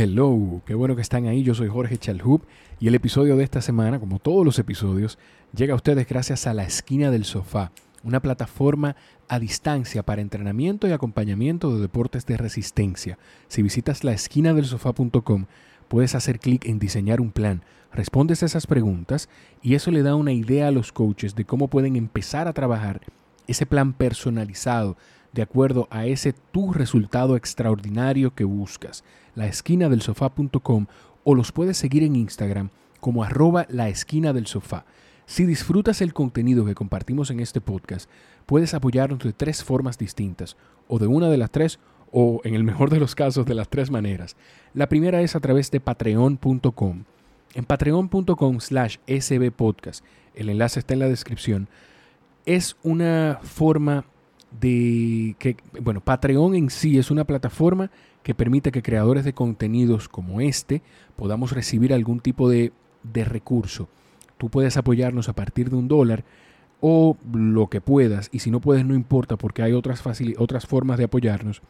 Hello, qué bueno que están ahí. Yo soy Jorge Chalhub y el episodio de esta semana, como todos los episodios, llega a ustedes gracias a La Esquina del Sofá, una plataforma a distancia para entrenamiento y acompañamiento de deportes de resistencia. Si visitas laesquinadelsofá.com, puedes hacer clic en diseñar un plan, respondes esas preguntas y eso le da una idea a los coaches de cómo pueden empezar a trabajar ese plan personalizado de acuerdo a ese tu resultado extraordinario que buscas. La esquina del sofá.com o los puedes seguir en Instagram como arroba la esquina del sofá. Si disfrutas el contenido que compartimos en este podcast, puedes apoyarnos de tres formas distintas, o de una de las tres, o en el mejor de los casos de las tres maneras. La primera es a través de patreon.com. En patreon.com slash sbpodcast, el enlace está en la descripción, es una forma de que, bueno, Patreon en sí es una plataforma que permite que creadores de contenidos como este podamos recibir algún tipo de, de recurso. Tú puedes apoyarnos a partir de un dólar o lo que puedas, y si no puedes no importa porque hay otras, otras formas de apoyarnos,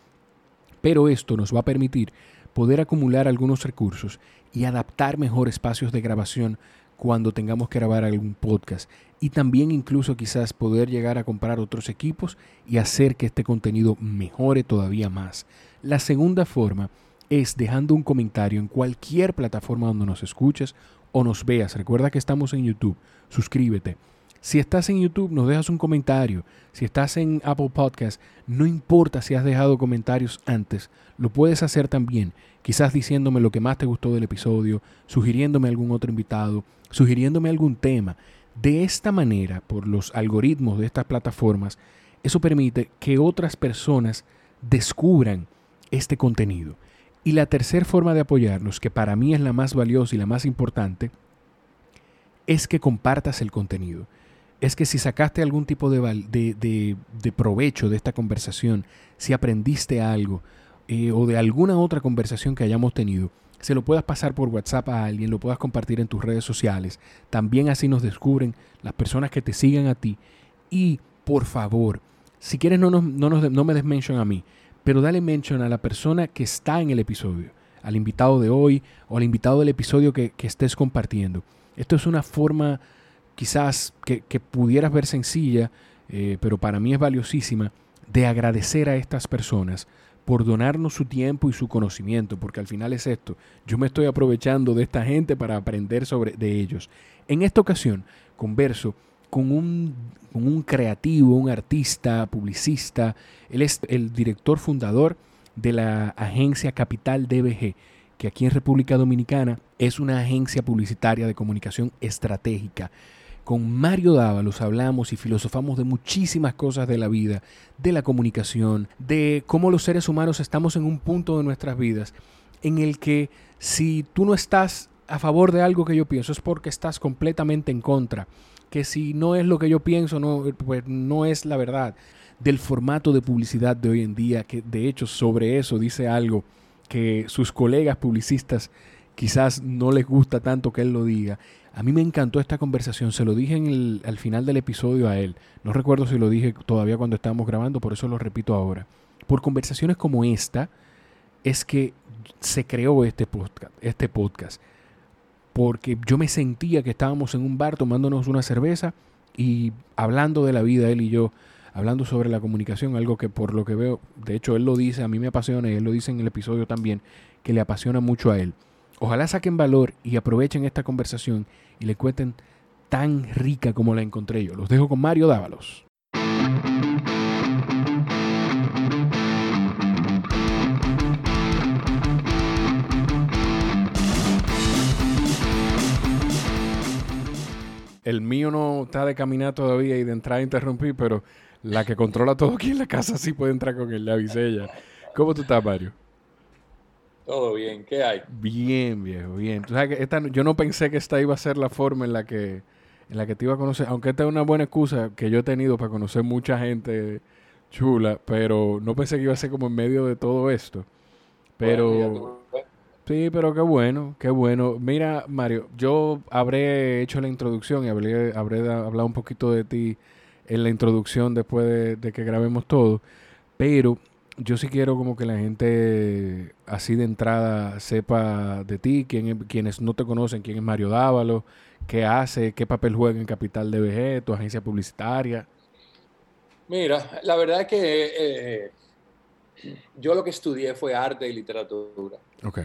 pero esto nos va a permitir poder acumular algunos recursos y adaptar mejor espacios de grabación cuando tengamos que grabar algún podcast y también incluso quizás poder llegar a comprar otros equipos y hacer que este contenido mejore todavía más. La segunda forma es dejando un comentario en cualquier plataforma donde nos escuches o nos veas. Recuerda que estamos en YouTube. Suscríbete. Si estás en YouTube, nos dejas un comentario. Si estás en Apple Podcast, no importa si has dejado comentarios antes, lo puedes hacer también. Quizás diciéndome lo que más te gustó del episodio, sugiriéndome algún otro invitado, sugiriéndome algún tema. De esta manera, por los algoritmos de estas plataformas, eso permite que otras personas descubran este contenido. Y la tercera forma de apoyarnos, que para mí es la más valiosa y la más importante, es que compartas el contenido. Es que si sacaste algún tipo de, de, provecho de esta conversación, si aprendiste algo eh, o de alguna otra conversación que hayamos tenido, se lo puedas pasar por WhatsApp a alguien, lo puedas compartir en tus redes sociales. También así nos descubren las personas que te sigan a ti. Y por favor, si quieres no, no, no me des mention a mí, pero dale mention a la persona que está en el episodio, al invitado de hoy o al invitado del episodio que, estés compartiendo. Esto es una forma quizás que, pudieras ver sencilla, eh, pero para mí es valiosísima, de agradecer a estas personas por donarnos su tiempo y su conocimiento, porque al final es esto, yo me estoy aprovechando de esta gente para aprender sobre de ellos. En esta ocasión converso con un, con un creativo, un artista, publicista, él es el director fundador de la agencia Capital DBG, que aquí en República Dominicana es una agencia publicitaria de comunicación estratégica con Mario Dávalos hablamos y filosofamos de muchísimas cosas de la vida, de la comunicación, de cómo los seres humanos estamos en un punto de nuestras vidas en el que si tú no estás a favor de algo que yo pienso es porque estás completamente en contra, que si no es lo que yo pienso no pues no es la verdad. Del formato de publicidad de hoy en día que de hecho sobre eso dice algo que sus colegas publicistas quizás no les gusta tanto que él lo diga a mí me encantó esta conversación, se lo dije en al final del episodio a él. No recuerdo si lo dije todavía cuando estábamos grabando, por eso lo repito ahora. Por conversaciones como esta es que se creó este podcast, este podcast. Porque yo me sentía que estábamos en un bar tomándonos una cerveza y hablando de la vida, él y yo, hablando sobre la comunicación, algo que por lo que veo, de hecho él lo dice, a mí me apasiona y él lo dice en el episodio también, que le apasiona mucho a él. Ojalá saquen valor y aprovechen esta conversación y le cuenten tan rica como la encontré yo. Los dejo con Mario Dávalos. El mío no está de caminar todavía y de entrar a interrumpir, pero la que controla todo aquí en la casa sí puede entrar con él, le avisé ella. ¿Cómo tú estás, Mario? Todo bien, ¿qué hay? Bien, viejo, bien. yo no pensé que esta iba a ser la forma en la que en la que te iba a conocer, aunque esta es una buena excusa que yo he tenido para conocer mucha gente chula, pero no pensé que iba a ser como en medio de todo esto. Pero sí, pero qué bueno, qué bueno. Mira, Mario, yo habré hecho la introducción y habré, habré hablado un poquito de ti en la introducción después de que grabemos todo, pero yo sí quiero como que la gente así de entrada sepa de ti, quién, quienes no te conocen, quién es Mario Dávalo, qué hace, qué papel juega en Capital DBG, tu agencia publicitaria. Mira, la verdad es que eh, yo lo que estudié fue arte y literatura. Ok.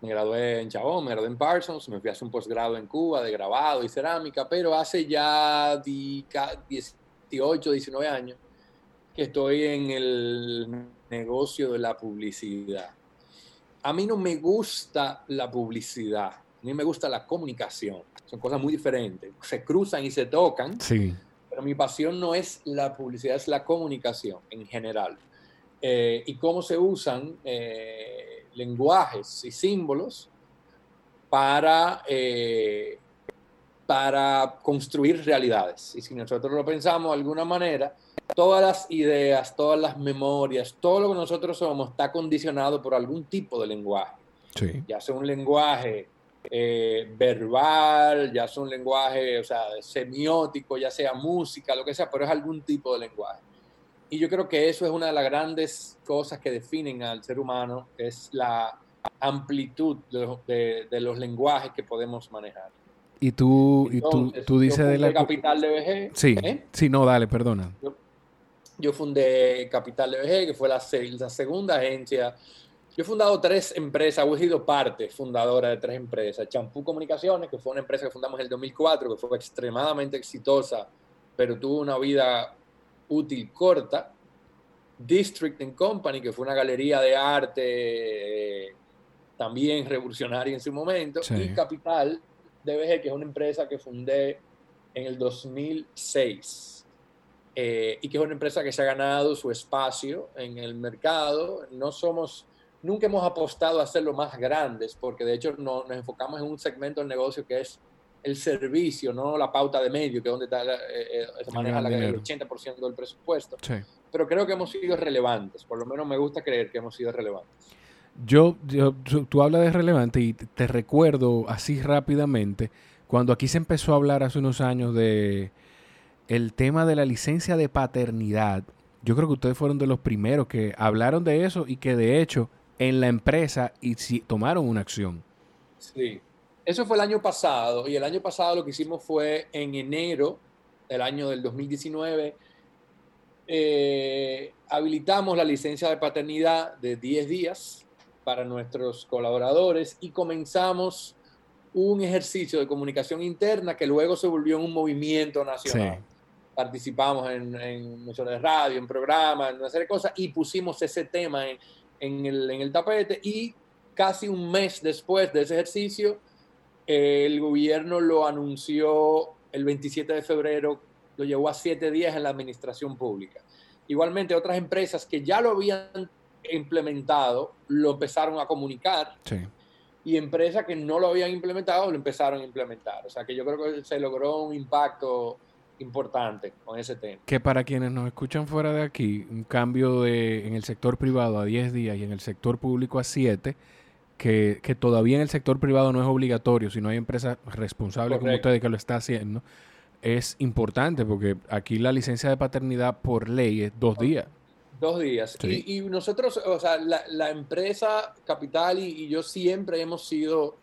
Me gradué en Chabón, me gradué en Parsons, me fui a hacer un posgrado en Cuba de grabado y cerámica, pero hace ya 18, 19 años que estoy en el negocio de la publicidad. A mí no me gusta la publicidad, a mí me gusta la comunicación. Son cosas muy diferentes. Se cruzan y se tocan. Sí. Pero mi pasión no es la publicidad, es la comunicación en general. Eh, y cómo se usan eh, lenguajes y símbolos para, eh, para construir realidades. Y si nosotros lo pensamos de alguna manera, todas las ideas, todas las memorias, todo lo que nosotros somos está condicionado por algún tipo de lenguaje. Sí. Ya sea un lenguaje eh, verbal, ya sea un lenguaje, o sea, semiótico, ya sea música, lo que sea, pero es algún tipo de lenguaje. Y yo creo que eso es una de las grandes cosas que definen al ser humano, es la amplitud de, de, los lenguajes que podemos manejar. Y tú, y tú, tú dices de la... Capital de BG. Sí, ¿eh? sí, no, dale, perdona. Yo, yo fundé Capital de BG, que fue la, la, segunda agencia. Yo he fundado tres empresas, he sido parte fundadora de tres empresas. Champú Comunicaciones, que fue una empresa que fundamos en el 2004, que fue extremadamente exitosa, pero tuvo una vida útil corta. District and Company, que fue una galería de arte eh, también revolucionaria en su momento. Sí. Y Capital DBG, que es una empresa que fundé en el 2006 eh, y que es una empresa que se ha ganado su espacio en el mercado. No somos, nunca hemos apostado a hacerlo más grandes, porque de hecho no, nos enfocamos en un segmento del negocio que es el servicio, no la pauta de medio, que es donde está, eh, eh, se maneja la, el 80% del presupuesto. Sí. Pero creo que hemos sido relevantes, por lo menos me gusta creer que hemos sido relevantes. Yo, yo, tú hablas de relevante y te recuerdo así rápidamente, cuando aquí se empezó a hablar hace unos años de el tema de la licencia de paternidad, yo creo que ustedes fueron de los primeros que hablaron de eso y que de hecho en la empresa y si, tomaron una acción. Sí, eso fue el año pasado y el año pasado lo que hicimos fue en enero del año del 2019 eh, habilitamos la licencia de paternidad de 10 días para nuestros colaboradores y comenzamos un ejercicio de comunicación interna que luego se volvió en un movimiento nacional. Sí. Participamos en, en emisiones de radio, en programas, en una serie de cosas y pusimos ese tema en, en, el, en el tapete y casi un mes después de ese ejercicio, eh, el gobierno lo anunció el 27 de febrero, lo llevó a siete días en la administración pública. Igualmente, otras empresas que ya lo habían implementado lo empezaron a comunicar Sí. y empresas que no lo habían implementado lo empezaron a implementar. O sea que yo creo que se logró un impacto importante con ese tema. Que para quienes nos escuchan fuera de aquí, un cambio de, en el sector privado a 10 días y en el sector público a 7, que, que todavía en el sector privado no es obligatorio, si no hay empresas responsables como ustedes que lo está haciendo, es importante porque aquí la licencia de paternidad por ley es dos días. Dos días. Sí. Y, y nosotros, o sea, la, la empresa Capital y, y yo siempre hemos sido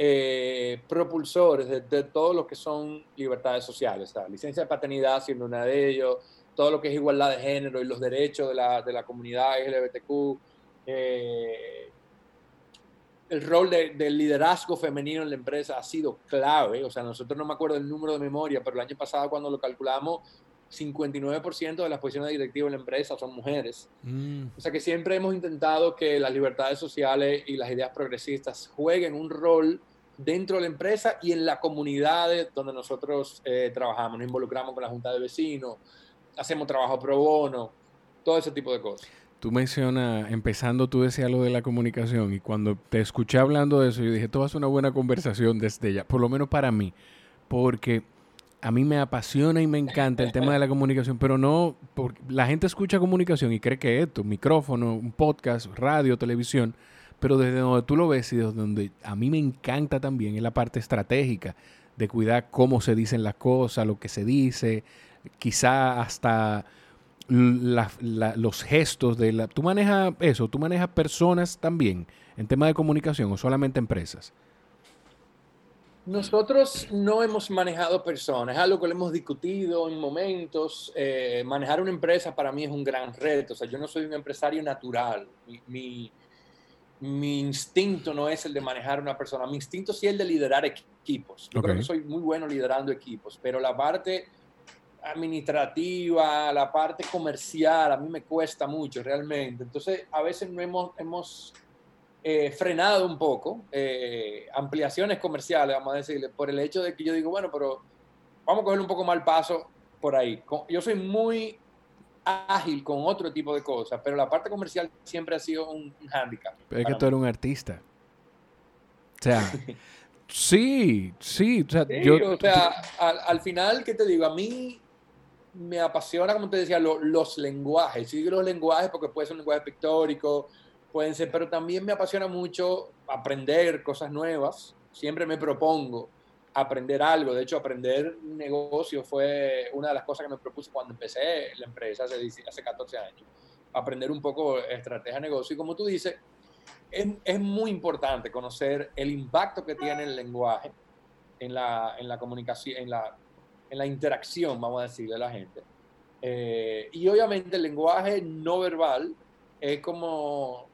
eh, propulsores de, de todo lo que son libertades sociales. La licencia de paternidad siendo una de ellos, todo lo que es igualdad de género y los derechos de la, de la comunidad LGBTQ, eh, el rol de- del liderazgo femenino en la empresa ha sido clave. O sea, nosotros no me acuerdo el número de memoria, pero el año pasado cuando lo calculamos, 59% de las posiciones directivas en la empresa son mujeres. Mm, O sea que siempre hemos intentado que las libertades sociales y las ideas progresistas jueguen un rol dentro de la empresa y en la comunidad donde nosotros eh, trabajamos. Nos involucramos con la Junta de Vecinos, hacemos trabajo pro bono, todo ese tipo de cosas. Tú mencionas, empezando, tú decías lo de la comunicación y cuando te escuché hablando de eso, yo dije, esto va a ser una buena conversación desde ya, por lo menos para mí, porque a mí me apasiona y me encanta el tema de la comunicación, pero no, porque la gente escucha comunicación y cree que esto, micrófono, un podcast, radio, televisión, pero desde donde tú lo ves y desde donde a mí me encanta también es la parte estratégica de cuidar cómo se dicen las cosas, lo que se dice, quizá hasta los gestos de la... ¿Tú manejas eso? ¿Tú manejas personas también en tema de comunicación o solamente empresas? Nosotros no hemos manejado personas, es algo que lo hemos discutido en momentos. Eh, manejar una empresa para mí es un gran reto, o sea, yo no soy un empresario natural. Mi, instinto no es el de manejar una persona, mi instinto sí es el de liderar equipos. Yo creo que soy muy bueno liderando equipos, pero la parte administrativa, la parte comercial, a mí me cuesta mucho realmente. Entonces, a veces no hemos, hemos eh, frenado un poco eh, ampliaciones comerciales, vamos a decirle, por el hecho de que yo digo, bueno, pero vamos a coger un poco más el paso por ahí. Yo soy muy ágil con otro tipo de cosas, pero la parte comercial siempre ha sido un, hándicap. Pero es que tú eres un artista. O sea, sí, sí. O sea, yo, o sea al, final, ¿qué te digo? A mí me apasiona, como te decía, los lenguajes. Sí, los lenguajes porque puede ser un lenguaje pictórico, pueden ser, pero también me apasiona mucho aprender cosas nuevas. Siempre me propongo aprender algo. De hecho, aprender negocio fue una de las cosas que me propuse cuando empecé la empresa hace, hace 14 años. Aprender un poco estrategia de negocio. Y como tú dices, es, es, muy importante conocer el impacto que tiene el lenguaje en la, en la comunicación, en la, en la interacción, vamos a decir, de la gente. Eh, y obviamente el lenguaje no verbal es como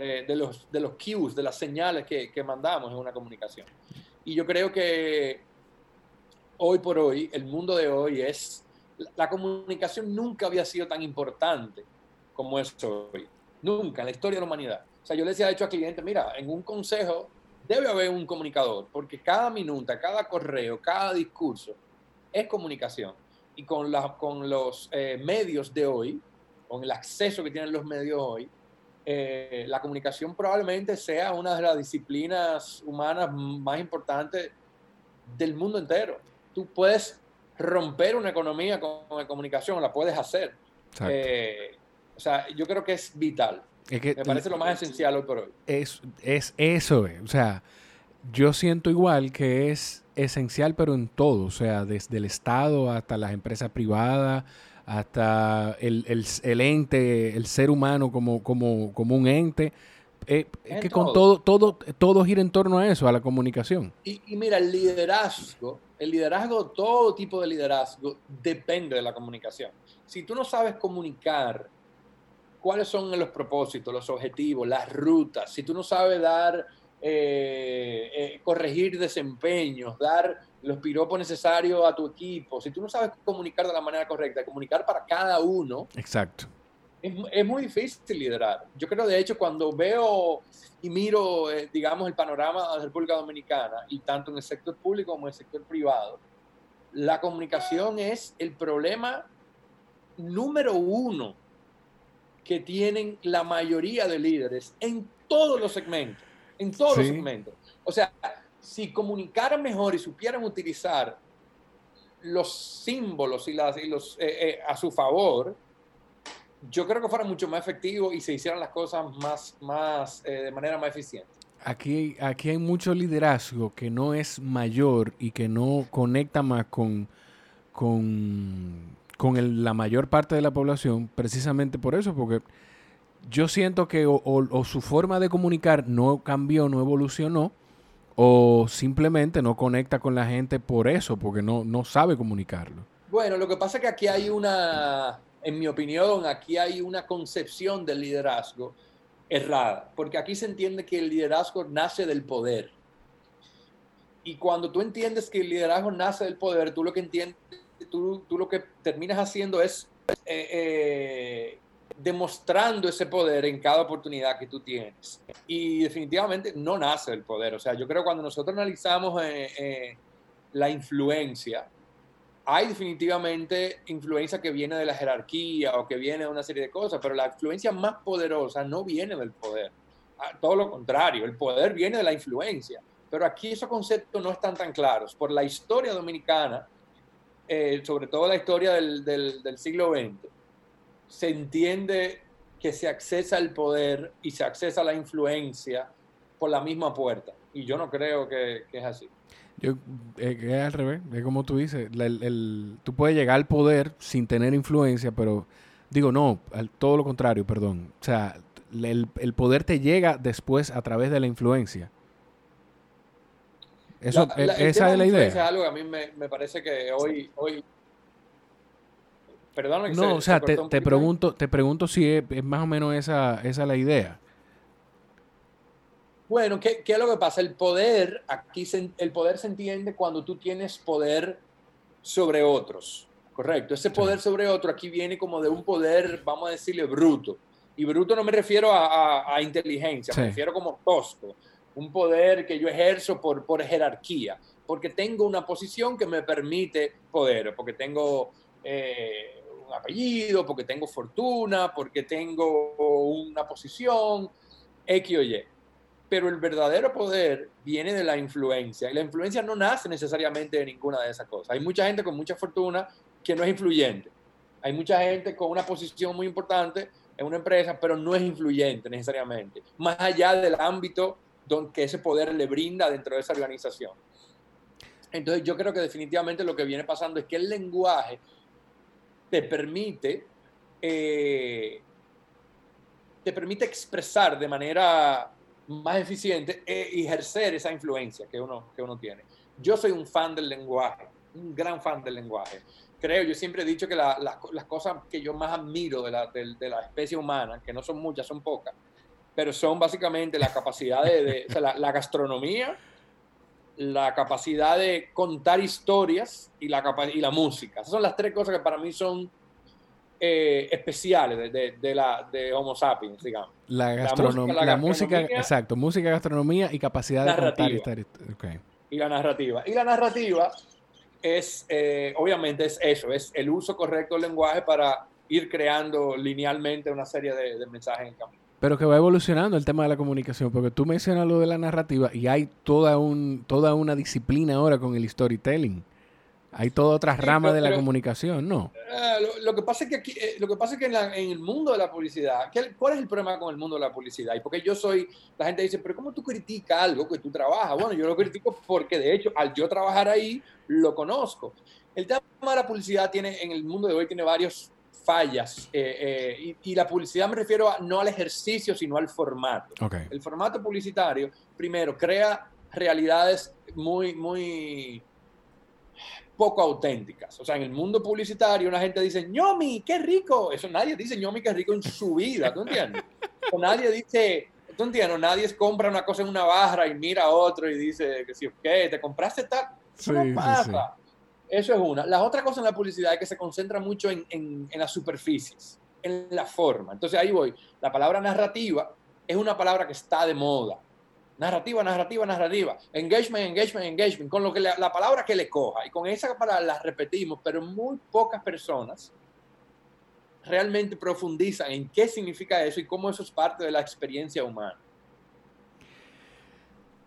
70-80% de, los, de los cues, de las señales que, que mandamos en una comunicación. Y yo creo que hoy por hoy, el mundo de hoy es, la comunicación nunca había sido tan importante como es hoy. Nunca en la historia de la humanidad. O sea, yo le decía de hecho a clientes, mira, en un consejo debe haber un comunicador, porque cada minuta, cada correo, cada discurso es comunicación. Y con, la, con los eh, medios de hoy, con el acceso que tienen los medios hoy, eh, la comunicación probablemente sea una de las disciplinas humanas más importantes del mundo entero. Tú puedes romper una economía con, la comunicación, la puedes hacer. Eh, o sea, yo creo que es vital. Me parece lo más esencial hoy por hoy. Es, es eso, o sea, yo siento igual que es esencial, pero en todo, o sea, desde el Estado hasta las empresas privadas, hasta el, el, ente, el ser humano como, como, como un ente. Eh, es que con todo, todo, todo gira en torno a eso, a la comunicación. Y, mira, el liderazgo, el liderazgo, todo tipo de liderazgo depende de la comunicación. Si tú no sabes comunicar cuáles son los propósitos, los objetivos, las rutas, si tú no sabes dar, eh, eh, corregir desempeños, dar los piropos necesarios a tu equipo, si tú no sabes comunicar de la manera correcta, comunicar para cada uno. Exacto. Es, muy difícil liderar. Yo creo, de hecho, cuando veo y miro, eh, digamos, el panorama de la República Dominicana, y tanto en el sector público como en el sector privado, la comunicación es el problema número uno que tienen la mayoría de líderes en todos los segmentos, en todos los segmentos. O sea, si comunicaran mejor y supieran utilizar los símbolos y, los, eh, eh, a su favor, yo creo que fuera mucho más efectivo y se hicieran las cosas más, más eh, de manera más eficiente. Aquí, aquí hay mucho liderazgo que no es mayor y que no conecta más con, con, la mayor parte de la población, precisamente por eso, porque yo siento que o su forma de comunicar no cambió, no evolucionó, o simplemente no conecta con la gente por eso, porque no, no sabe comunicarlo. Bueno, lo que pasa es que aquí hay una, en mi opinión, aquí hay una concepción del liderazgo errada, porque aquí se entiende que el liderazgo nace del poder. Y cuando tú entiendes que el liderazgo nace del poder, tú lo que entiendes, tú, tú lo que terminas haciendo es eh, eh, demostrando ese poder en cada oportunidad que tú tienes. Y definitivamente no nace el poder. O sea, yo creo que cuando nosotros analizamos eh, eh, la influencia, hay definitivamente influencia que viene de la jerarquía o que viene de una serie de cosas, pero la influencia más poderosa no viene del poder. Ah, todo lo contrario, el poder viene de la influencia. Pero aquí esos conceptos no están tan claros. Por la historia dominicana, eh, sobre todo la historia del, del, del siglo XX, se entiende que se accesa al poder y se accesa a la influencia por la misma puerta. Y yo no creo que, es así. Yo, eh, es al revés, es como tú dices, el, tú puedes llegar al poder sin tener influencia, pero digo, no, todo lo contrario, perdón. O sea, el, el, poder te llega después a través de la influencia. Eso, esa es la idea. Es algo que a mí me, me parece que hoy, hoy Perdón, no, o sea, te, te pregunto, te pregunto si es, es, más o menos esa, esa la idea. Bueno, ¿qué, ¿qué, es lo que pasa? El poder, aquí se, el poder se entiende cuando tú tienes poder sobre otros, correcto. Ese poder sobre otro aquí viene como de un poder, vamos a decirle, bruto. Y bruto no me refiero a, a, inteligencia, me refiero como tosco. Un poder que yo ejerzo por, por jerarquía, porque tengo una posición que me permite poder, porque tengo eh, un apellido, porque tengo fortuna, porque tengo una posición, X o Y pero el verdadero poder viene de la influencia. Y la influencia no nace necesariamente de ninguna de esas cosas. Hay mucha gente con mucha fortuna que no es influyente. Hay mucha gente con una posición muy importante en una empresa, pero no es influyente necesariamente, más allá del ámbito que ese poder le brinda dentro de esa organización. Entonces yo creo que definitivamente lo que viene pasando es que el lenguaje te permite, eh, te permite expresar de manera más eficiente e ejercer esa influencia que uno, que uno tiene. Yo soy un fan del lenguaje, un gran fan del lenguaje. Creo, yo siempre he dicho que las cosas que yo más admiro de la, de, la, especie humana, que no son muchas, son pocas, pero son básicamente la capacidad de, la, la, gastronomía, la capacidad de contar historias y la, y la música. Esas son las tres cosas que para mí son eh, especiales de, de, la, de Homo sapiens, digamos. La, gastronomía, la, música, exacto, música, gastronomía y capacidad de contar okay. Y la narrativa. Y la narrativa es, eh, obviamente, es eso, es el uso correcto del lenguaje para ir creando linealmente una serie de, de mensajes en camino. Pero que va evolucionando el tema de la comunicación, porque tú mencionas lo de la narrativa y hay toda, un, toda una disciplina ahora con el storytelling. Hay toda otra rama de la comunicación, ¿no? Eh, lo, que pasa es que aquí, eh, lo que pasa es que en, el mundo de la publicidad, ¿cuál es el problema con el mundo de la publicidad? Y porque yo soy, la gente dice, pero ¿cómo tú criticas algo que tú trabajas? Bueno, yo lo critico porque de hecho, al yo trabajar ahí, lo conozco. El tema de la publicidad tiene, en el mundo de hoy, tiene varias fallas. Eh, y, la publicidad me refiero a, no al ejercicio, sino al formato. El formato publicitario, primero, crea realidades muy, muy poco auténticas. O sea, en el mundo publicitario una gente dice, ñomi, qué rico. Eso nadie dice ñomi, qué rico en su vida, ¿tú entiendes? O nadie dice, ¿tú entiendes? Nadie compra una cosa en una barra y mira a otro y dice, que si, ¿qué? ¿Te compraste tal? Eso no pasa. Eso es una. La otra cosa en la publicidad es que se concentra mucho en, en, las superficies, en la forma. Entonces ahí voy. La palabra narrativa es una palabra que está de moda narrativa, narrativa, narrativa, engagement, engagement, engagement, con lo que la, palabra que le coja. Y con esa palabra la repetimos, pero muy pocas personas realmente profundizan en qué significa eso y cómo eso es parte de la experiencia humana.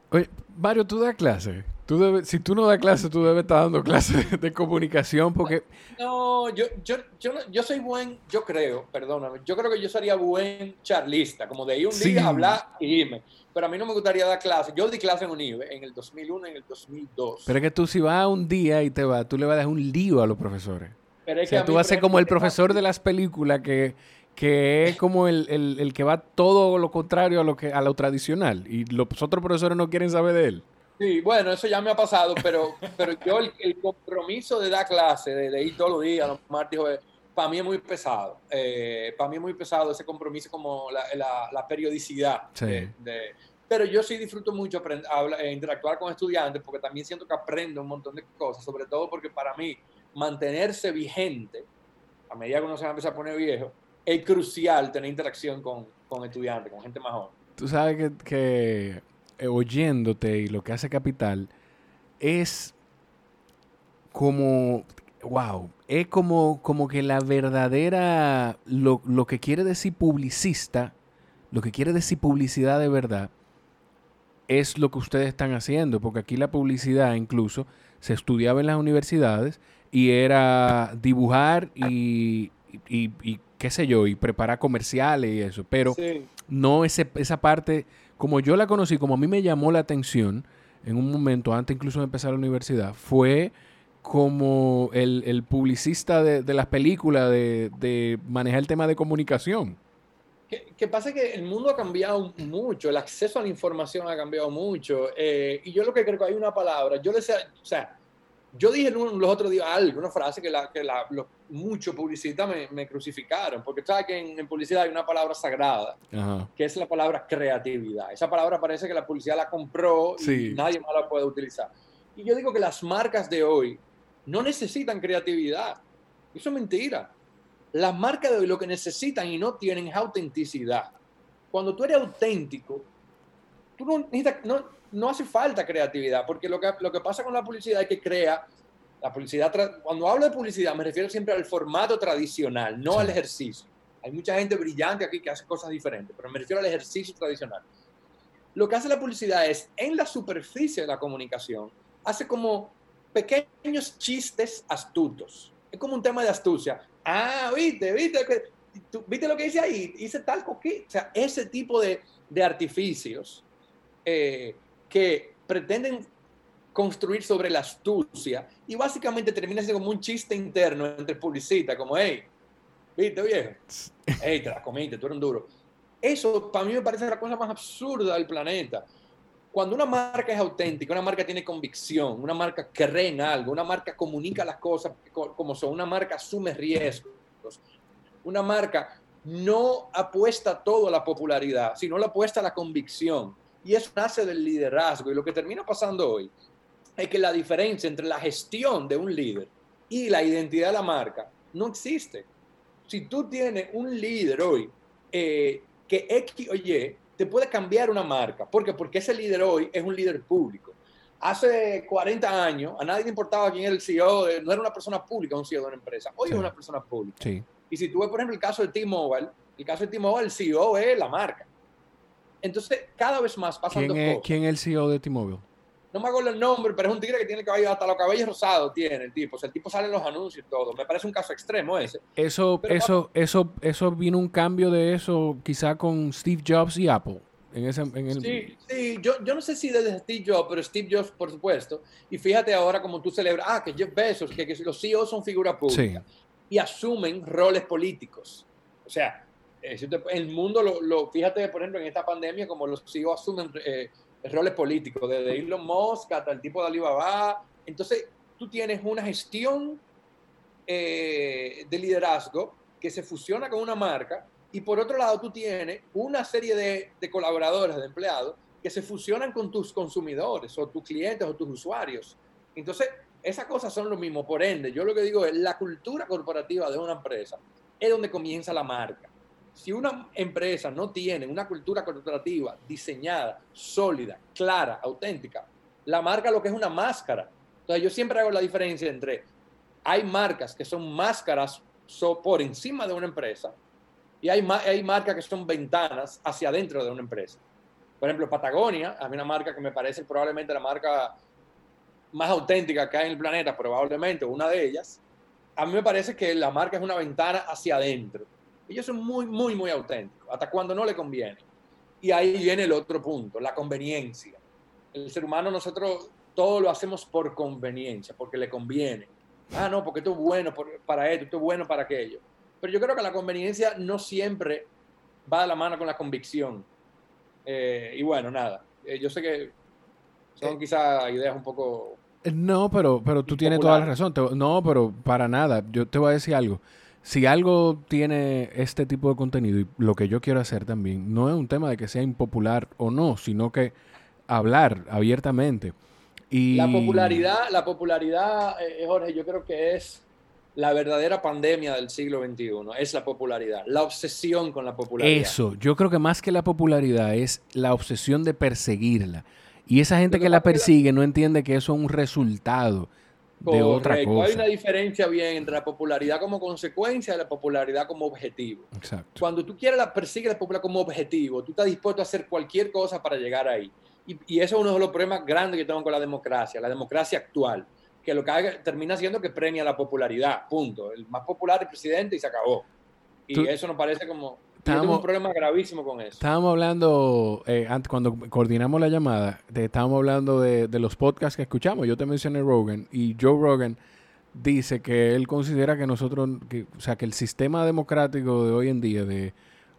Oye, Mario, tú das clase. Tú si tú no das clase, tú debes estar dando clases de comunicación porque... No, yo, yo, yo, yo soy buen, yo creo, perdóname, yo creo que yo sería buen charlista, como de ir un día a hablar y irme pero a mí no me gustaría dar clases. Yo di clase en UNIBE en el 2001 y en el 2002. Pero es que tú si vas un día y te vas, tú le vas a dar un lío a los profesores. Pero es o sea, tú vas a ser como el profesor de las películas que, que es como el, el, el, que va todo lo contrario a lo que a lo tradicional y los otros profesores no quieren saber de él. Sí, bueno, eso ya me ha pasado, pero, pero yo el, compromiso de dar clase, de, ir todos los días, los martes, para mí es muy pesado. Eh, para mí es muy pesado ese compromiso como la, la, periodicidad. De, pero yo sí disfruto mucho aprender, eh, interactuar con estudiantes porque también siento que aprendo un montón de cosas, sobre todo porque para mí mantenerse vigente, a medida que uno se va a poner viejo, es crucial tener interacción con, con estudiantes, con gente más joven. Tú sabes que, que eh, oyéndote y lo que hace Capital es como wow, es como, como que la verdadera, lo, lo, que quiere decir publicista, lo que quiere decir publicidad de verdad, es lo que ustedes están haciendo, porque aquí la publicidad incluso se estudiaba en las universidades y era dibujar y, y, qué sé yo, y preparar comerciales y eso, pero no ese, esa parte, como yo la conocí, como a mí me llamó la atención, en un momento, antes incluso de empezar la universidad, fue como el, publicista de, las películas, de, manejar el tema de comunicación. ¿Qué pasa que el mundo ha cambiado mucho, el acceso a la información ha cambiado mucho. Eh, y yo lo que creo que hay una palabra, yo decía, o sea, yo dije los otros días algo, una frase que, la, que la, los muchos publicistas me, crucificaron, porque sabes que en, publicidad hay una palabra sagrada, que es la palabra creatividad. Esa palabra parece que la publicidad la compró y nadie más la puede utilizar. Y yo digo que las marcas de hoy no necesitan creatividad. Eso es mentira. Las marcas de hoy lo que necesitan y no tienen es autenticidad. Cuando tú eres auténtico, tú no necesitas, no, no hace falta creatividad, porque lo que, lo que pasa con la publicidad es que crea, la publicidad, cuando hablo de publicidad me refiero siempre al formato tradicional, no al ejercicio. Hay mucha gente brillante aquí que hace cosas diferentes, pero me refiero al ejercicio tradicional. Lo que hace la publicidad es, en la superficie de la comunicación, hace como pequeños chistes astutos. Es como un tema de astucia. Ah, viste, viste, viste lo que hice ahí, hice tal coquí. O sea, ese tipo de, de artificios eh, que pretenden construir sobre la astucia y básicamente termina siendo como un chiste interno entre publicistas, como, hey, viste viejo, hey, te la comiste, tú eres un duro. Eso para mí me parece la cosa más absurda del planeta. Cuando una marca es auténtica, una marca tiene convicción, una marca cree en algo, una marca comunica las cosas como son, una marca asume riesgos, una marca no apuesta todo a la popularidad, sino la apuesta a la convicción y eso nace del liderazgo. Y lo que termina pasando hoy es que la diferencia entre la gestión de un líder y la identidad de la marca no existe. Si tú tienes un líder hoy eh, que X o Y te puede cambiar una marca. ¿Por qué? Porque ese líder hoy es un líder público. Hace 40 años a nadie le importaba quién era el CEO, no era una persona pública, un CEO de una empresa. Hoy es una persona pública. Y si tú ves, por ejemplo, el caso de T-Mobile, el caso de T-Mobile, el CEO es la marca. Entonces, cada vez más pasan ¿Quién es, ¿Quién es el CEO de T-Mobile? No me acuerdo el nombre, pero es un tigre que tiene cabello, hasta los cabellos rosados tiene el tipo. O sea, el tipo sale en los anuncios y todo. Me parece un caso extremo ese. Eso, eso, eso, eso vino un cambio de eso quizá con Steve Jobs y Apple. En ese, en el... Sí, sí. Yo, yo no sé si desde Steve Jobs, pero Steve Jobs, por supuesto. Y fíjate ahora como tú celebras, ah, que Jeff Bezos, que, que los CEOs son figuras públicas. Y asumen roles políticos. O sea, el mundo, lo, fíjate, por ejemplo, en esta pandemia, como los CEO asumen eh, roles políticos, desde Elon Musk hasta el tipo de Alibaba. Entonces, tú tienes una gestión eh, de liderazgo que se fusiona con una marca y por otro lado tú tienes una serie de, de colaboradores, de empleados, que se fusionan con tus consumidores o tus clientes o tus usuarios. Entonces, esas cosas son lo mismo. Por ende, yo lo que digo es, la cultura corporativa de una empresa es donde comienza la marca si una empresa no tiene una cultura corporativa diseñada, sólida, clara, auténtica, la marca lo que es una máscara. Entonces yo siempre hago la diferencia entre, hay marcas que son máscaras por encima de una empresa y hay, hay marcas que son ventanas hacia adentro de una empresa. Por ejemplo, Patagonia, a mí una marca que me parece probablemente la marca más auténtica que hay en el planeta, probablemente una de ellas. A mí me parece que la marca es una ventana hacia adentro. Ellos son muy, muy, muy auténticos, hasta cuando no le conviene. Y ahí viene el otro punto, la conveniencia. El ser humano, nosotros todo lo hacemos por conveniencia, porque le conviene. Ah, no, porque esto es bueno para esto, esto es bueno para aquello. Pero yo creo que la conveniencia no siempre va de la mano con la convicción. Eh, y bueno, nada, eh, yo sé que son quizás ideas un poco... No, pero, pero tú tienes toda la razón. No, pero para nada. Yo te voy a decir algo si algo tiene este tipo de contenido y lo que yo quiero hacer también, no es un tema de que sea impopular o no, sino que hablar abiertamente. Y... La popularidad, la popularidad, eh, Jorge, yo creo que es la verdadera pandemia del siglo XXI, es la popularidad, la obsesión con la popularidad. Eso, yo creo que más que la popularidad es la obsesión de perseguirla. Y esa gente que la persigue no entiende que eso es un resultado de otra cosa. Hay una diferencia bien entre la popularidad como consecuencia y la popularidad como objetivo. Exacto. Cuando tú quieres la persigue la popularidad como objetivo, tú estás dispuesto a hacer cualquier cosa para llegar ahí. Y, y eso es uno de los problemas grandes que tengo con la democracia, la democracia actual, que lo que termina siendo que premia la popularidad, punto. El más popular es el presidente y se acabó. Y eso nos parece como... tengo un problema gravísimo con eso. Estábamos hablando, eh, antes, cuando coordinamos la llamada, estábamos hablando de, de, los podcasts que escuchamos. Yo te mencioné Rogan y Joe Rogan dice que él considera que nosotros, que, o sea, que el sistema democrático de hoy en día de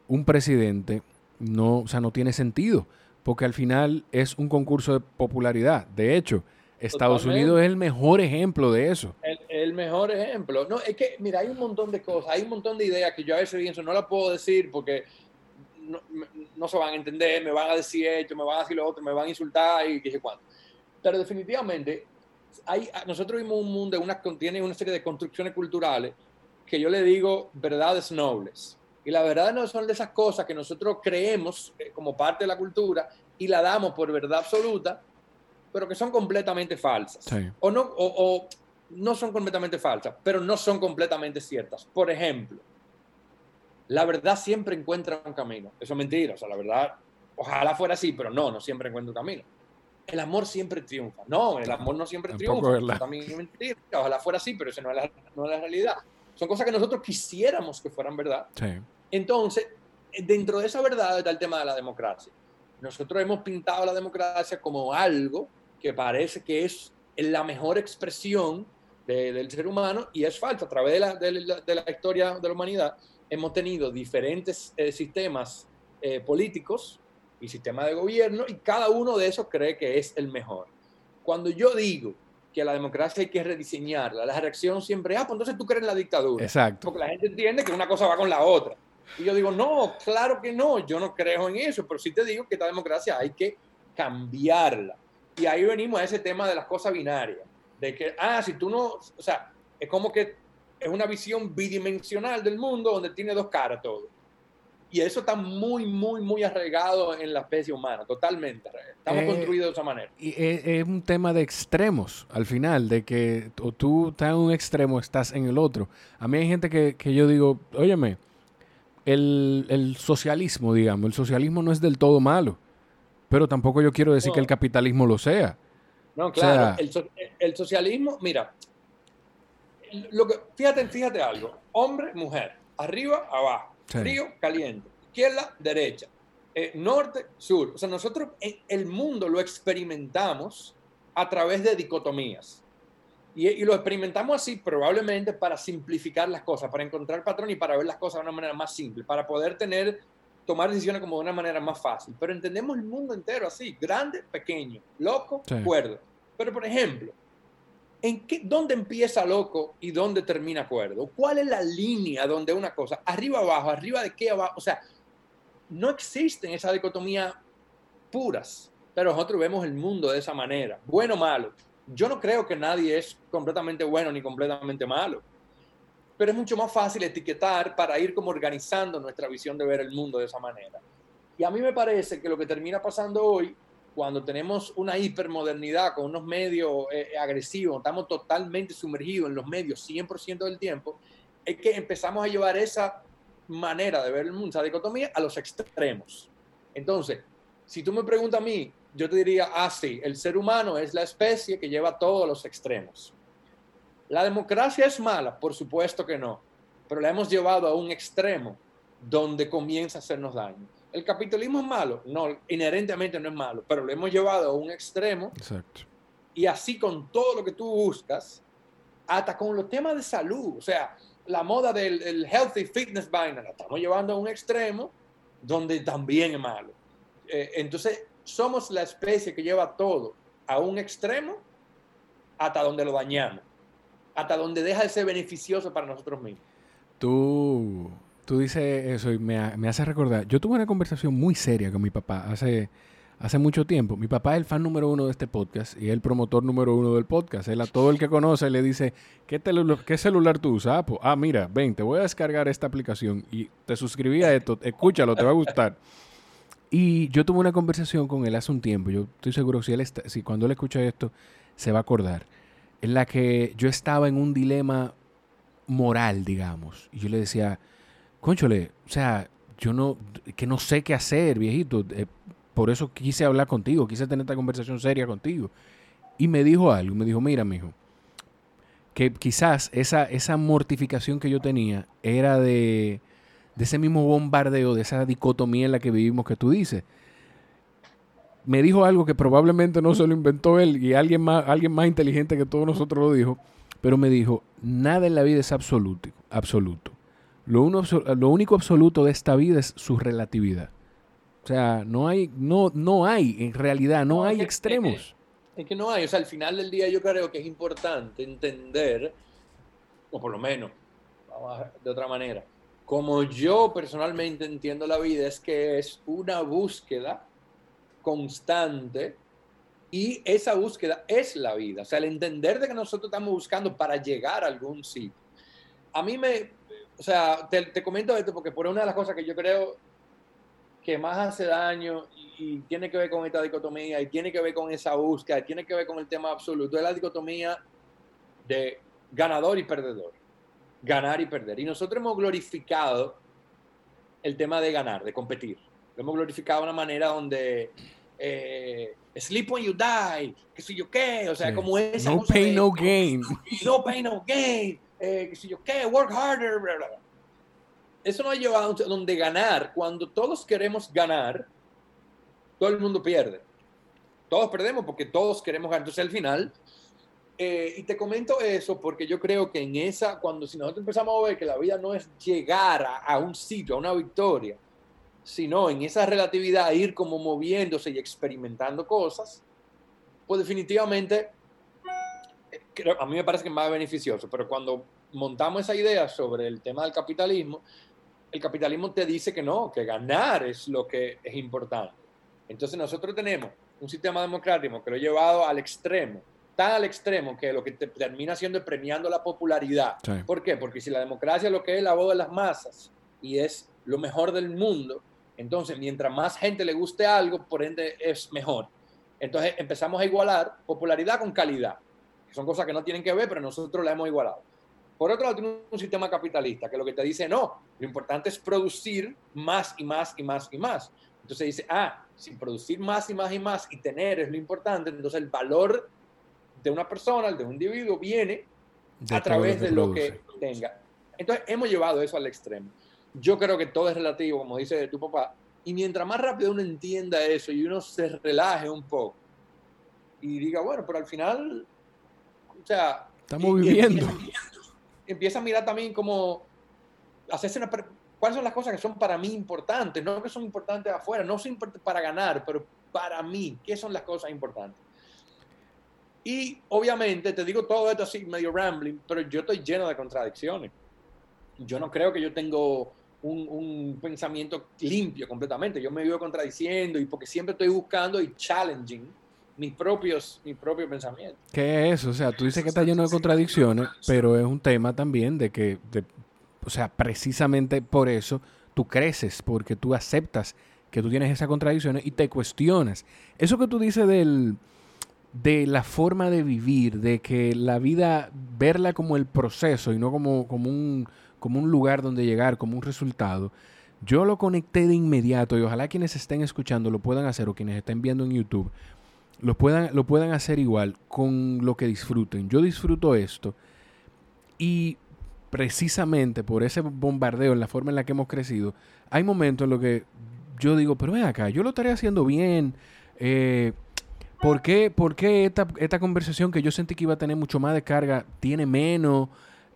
un presidente no, o sea, no tiene sentido, porque al final es un concurso de popularidad. De hecho, Estados Unidos es el mejor ejemplo de eso. El, mejor ejemplo. No, es que, mira, hay un montón de cosas, hay un montón de ideas que yo a veces pienso, no las puedo decir porque no, no, se van a entender, me van a decir esto, me van a decir lo otro, me van a insultar y qué sé cuánto. Pero definitivamente hay, nosotros vimos un mundo una, contiene una serie de construcciones culturales que yo le digo verdades nobles. Y la verdad no son de esas cosas que nosotros creemos eh, como parte de la cultura y la damos por verdad absoluta, pero que son completamente falsas. O, no, o, no son completamente falsas, pero no son completamente ciertas. Por ejemplo, la verdad siempre encuentra un camino. Eso es mentira. O sea, la verdad, ojalá fuera así, pero no, no siempre encuentra un camino el amor siempre triunfa. No, el amor no siempre triunfa. Eso también es mentira. Ojalá fuera así, pero eso no es, la, no es la realidad. Son cosas que nosotros quisiéramos que fueran verdad. Entonces, dentro de esa verdad está el tema de la democracia. Nosotros hemos pintado la democracia como algo que parece que es la mejor expresión del ser humano y es falso. A través de la, de la, historia de la humanidad hemos tenido diferentes eh, sistemas eh, políticos y sistema de gobierno y cada uno de esos cree que es el mejor. Cuando yo digo que la democracia hay que rediseñarla, la reacción siempre, ah, pues entonces tú crees en la dictadura. Exacto. Porque la gente entiende que una cosa va con la otra. Y yo digo, no, claro que no, yo no creo en eso, pero sí te digo que esta democracia hay que cambiarla. Y ahí venimos a ese tema de las cosas binarias, de que, ah, si tú no, o sea, es como que es una visión bidimensional del mundo donde tiene dos caras todo. Y eso está muy, muy, muy arraigado en la especie humana, totalmente. Estamos eh, construidos de esa manera. Y es, un tema de extremos, al final, de que o tú estás en un extremo, estás en el otro. A mí hay gente que, que yo digo, óyeme, el, el, socialismo, digamos, el socialismo no es del todo malo, pero tampoco yo quiero decir que el capitalismo lo sea. No, claro, el, el, socialismo, mira, lo que, fíjate, fíjate algo, hombre, mujer, arriba, abajo Frío, caliente. Izquierda, derecha. Eh, norte, sur. O sea, nosotros el mundo lo experimentamos a través de dicotomías. Y, lo experimentamos así probablemente para simplificar las cosas, para encontrar patrón y para ver las cosas de una manera más simple, para poder tener, tomar decisiones como de una manera más fácil. Pero entendemos el mundo entero así, grande, pequeño, loco, cuerdo. Pero por ejemplo, ¿En qué, ¿Dónde empieza loco y dónde termina cuerdo? ¿Cuál es la línea donde una cosa, arriba abajo, arriba de qué abajo? O sea, no existen esas dicotomías puras, pero nosotros vemos el mundo de esa manera, bueno o malo. Yo no creo que nadie es completamente bueno ni completamente malo, pero es mucho más fácil etiquetar para ir como organizando nuestra visión de ver el mundo de esa manera. Y a mí me parece que lo que termina pasando hoy cuando tenemos una hipermodernidad con unos medios eh, eh, agresivos, estamos totalmente sumergidos en los medios 100% del tiempo, es que empezamos a llevar esa manera de ver el mundo, esa dicotomía, a los extremos. Entonces, si tú me preguntas a mí, yo te diría, ah, sí, el ser humano es la especie que lleva todos los extremos. ¿La democracia es mala? Por supuesto que no, pero la hemos llevado a un extremo donde comienza a hacernos daño. ¿El capitalismo es malo? No, inherentemente no es malo, pero lo hemos llevado a un extremo. Exacto. Y así con todo lo que tú buscas, hasta con los temas de salud, o sea, la moda del healthy fitness vaina, la estamos llevando a un extremo donde también es malo. Eh, entonces, somos la especie que lleva todo a un extremo hasta donde lo dañamos, hasta donde deja de ser beneficioso para nosotros mismos. Tú Tú dices eso y me, hace recordar. Yo tuve una conversación muy seria con mi papá hace, hace mucho tiempo. Mi papá es el fan número uno de este podcast y el promotor número uno del podcast. Él a todo el que conoce le dice, ¿qué, qué celular tú usas? Ah, ah, mira, ven, te voy a descargar esta aplicación y te suscribí a esto. Escúchalo, te va a gustar. Y yo tuve una conversación con él hace un tiempo. Yo estoy seguro que si, él está, si cuando él escucha esto, se va a acordar. En la que yo estaba en un dilema moral, digamos. Y yo le decía conchole, o sea, yo no, que no sé qué hacer, viejito. Eh, por eso quise hablar contigo, quise tener esta conversación seria contigo. Y me dijo algo, me dijo, mira, mijo, que quizás esa, esa mortificación que yo tenía era de, de ese mismo bombardeo, de esa dicotomía en la que vivimos que tú dices. Me dijo algo que probablemente no se lo inventó él y alguien más, alguien más inteligente que todos nosotros lo dijo, pero me dijo, nada en la vida es absoluto. absoluto. Lo, lo único absoluto de esta vida es su relatividad. O sea, no hay, no, no hay, en realidad, no, hay extremos. Es que no hay, o sea, al final del día yo creo que es importante entender, o por lo menos, vamos a, de otra manera, como yo personalmente entiendo la vida, es que es una búsqueda constante y esa búsqueda es la vida. O sea, el entender de que nosotros estamos buscando para llegar a algún sitio. A mí me, o sea, te, comento esto porque por una de las cosas que yo creo que más hace daño y, tiene que ver con esta dicotomía y tiene que ver con esa búsqueda, tiene que ver con el tema absoluto, es la dicotomía de ganador y perdedor. Ganar y perder. Y nosotros hemos glorificado el tema de ganar, de competir. Lo hemos glorificado de una manera donde eh, sleep when you die, que si yo qué, o sea, como esa no pain, no gain. No pain, no gain, eh, que si yo qué, work harder, bla, bla, bla eso nos ha llevado a donde ganar, cuando todos queremos ganar, todo el mundo pierde. Todos perdemos porque todos queremos ganar. Entonces al final, eh, y te comento eso porque yo creo que en esa, cuando si nosotros empezamos a ver que la vida no es llegar a, un sitio, a una victoria, sino en esa relatividad ir como moviéndose y experimentando cosas, pues definitivamente eh, a mí me parece que es más beneficioso, pero cuando montamos esa idea sobre el tema del capitalismo, el capitalismo te dice que no, que ganar es lo que es importante. Entonces nosotros tenemos un sistema democrático que lo ha llevado al extremo, tan al extremo que lo que te termina haciendo es premiando la popularidad. ¿Por qué? Porque si la democracia lo que es la voz de las masas y es lo mejor del mundo, entonces mientras más gente le guste algo, por ende es mejor. Entonces empezamos a igualar popularidad con calidad, que son cosas que no tienen que ver, pero nosotros la hemos igualado. Por otro lado, tiene un sistema capitalista que lo que te dice, no, lo importante es producir más y más y más y más. Entonces dice, ah, si producir más y más y más y tener es lo importante, entonces el valor de una persona, el de un individuo, viene a través de lo que tenga. Entonces hemos llevado eso al extremo. Yo creo que todo es relativo, como dice tu papá, y mientras más rápido uno entienda eso y uno se relaje un poco y diga, bueno, pero al final, o sea... Estamos viviendo empieza a mirar también como hacerse una cuáles son las cosas que son para mí importantes, no que son importantes afuera, no son importantes para ganar, pero para mí, ¿qué son las cosas importantes? Y obviamente, te digo todo esto así medio rambling, pero yo estoy lleno de contradicciones. Yo no creo que yo tengo un, un pensamiento limpio completamente. Yo me vivo contradiciendo y porque siempre estoy buscando y challenging mis propios, mis propios pensamientos. ¿Qué es eso? O sea, tú dices que está lleno de contradicciones, pero es un tema también de que, o sea, precisamente por eso tú creces, porque tú aceptas que tú tienes esas contradicciones y te cuestionas. Eso que tú dices del, de la forma de vivir, de que la vida, verla como el proceso y no como, como, un, como un lugar donde llegar, como un resultado, yo lo conecté de inmediato y ojalá quienes estén escuchando lo puedan hacer o quienes estén viendo en YouTube lo puedan, lo puedan hacer igual con lo que disfruten. Yo disfruto esto y precisamente por ese bombardeo, en la forma en la que hemos crecido, hay momentos en los que yo digo, pero ven acá, yo lo estaré haciendo bien. Eh, ¿Por qué, por qué esta, esta, conversación que yo sentí que iba a tener mucho más de carga tiene menos?